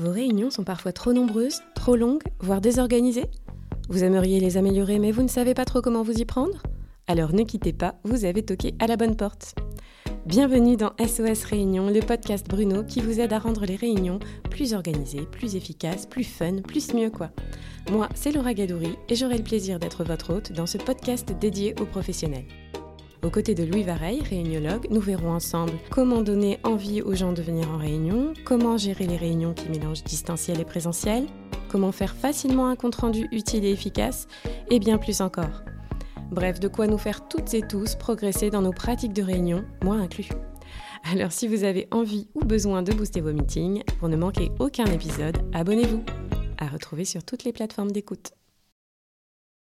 Vos réunions sont parfois trop nombreuses, trop longues, voire désorganisées Vous aimeriez les améliorer mais vous ne savez pas trop comment vous y prendre? Alors ne quittez pas, vous avez toqué à la bonne porte. Bienvenue dans SOS Réunion, le podcast Bruno qui vous aide à rendre les réunions plus organisées, plus efficaces, plus fun, plus mieux quoi. Moi, c'est Laura Gadouri et j'aurai le plaisir d'être votre hôte dans ce podcast dédié aux professionnels. Aux côtés de Louis Vareille, réuniologue, nous verrons ensemble comment donner envie aux gens de venir en réunion, comment gérer les réunions qui mélangent distanciel et présentiel, comment faire facilement un compte-rendu utile et efficace, et bien plus encore. Bref, de quoi nous faire toutes et tous progresser dans nos pratiques de réunion, moi inclus. Alors si vous avez envie ou besoin de booster vos meetings, pour ne manquer aucun épisode, abonnez-vous. À retrouver sur toutes les plateformes d'écoute.